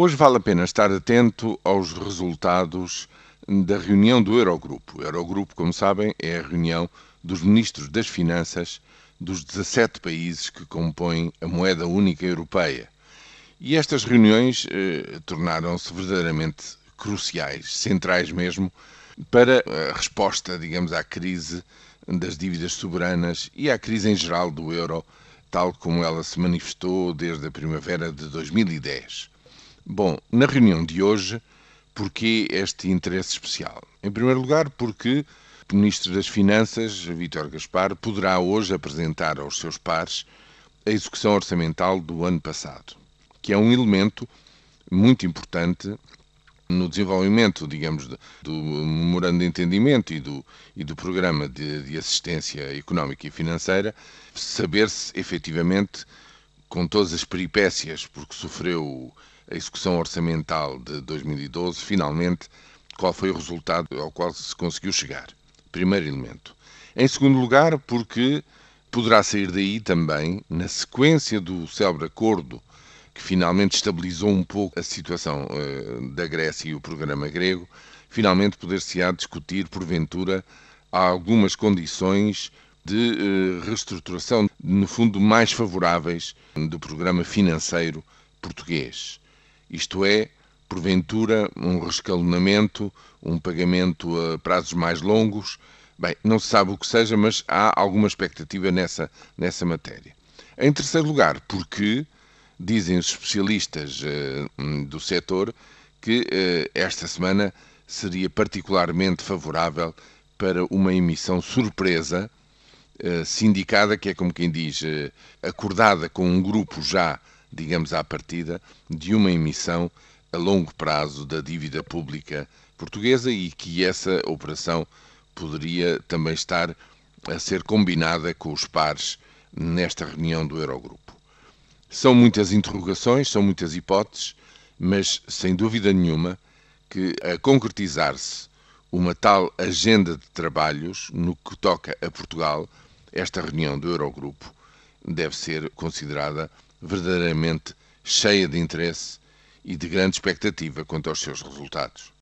Hoje vale a pena estar atento aos resultados da reunião do Eurogrupo. O Eurogrupo, como sabem, é a reunião dos ministros das Finanças dos 17 países que compõem a moeda única europeia. E estas reuniões eh, tornaram-se verdadeiramente cruciais, centrais mesmo, para a resposta, digamos, à crise das dívidas soberanas e à crise em geral do euro, tal como ela se manifestou desde a primavera de 2010. Bom, na reunião de hoje, porquê este interesse especial? Em primeiro lugar, porque o Ministro das Finanças, Vítor Gaspar, poderá hoje apresentar aos seus pares a execução orçamental do ano passado, que é um elemento muito importante no desenvolvimento, digamos, do memorando de entendimento e do, e do programa de, de assistência económica e financeira, saber-se efetivamente, com todas as peripécias, porque sofreu a execução orçamental de 2012, finalmente, qual foi o resultado ao qual se conseguiu chegar. Primeiro elemento. Em segundo lugar, porque poderá sair daí também, na sequência do célebre acordo que finalmente estabilizou um pouco a situação uh, da Grécia e o programa grego, finalmente poder-se-á discutir, porventura, algumas condições de uh, reestruturação, no fundo, mais favoráveis do programa financeiro português isto é, porventura, um rescalonamento, um pagamento a prazos mais longos. Bem, não se sabe o que seja, mas há alguma expectativa nessa, nessa matéria. Em terceiro lugar, porque dizem os especialistas uh, do setor que uh, esta semana seria particularmente favorável para uma emissão surpresa, uh, sindicada, que é como quem diz, acordada com um grupo já digamos à partida, de uma emissão a longo prazo da dívida pública portuguesa e que essa operação poderia também estar a ser combinada com os pares nesta reunião do Eurogrupo. São muitas interrogações, são muitas hipóteses, mas sem dúvida nenhuma que a concretizar-se uma tal agenda de trabalhos no que toca a Portugal, esta reunião do Eurogrupo deve ser considerada verdadeiramente cheia de interesse e de grande expectativa quanto aos seus resultados.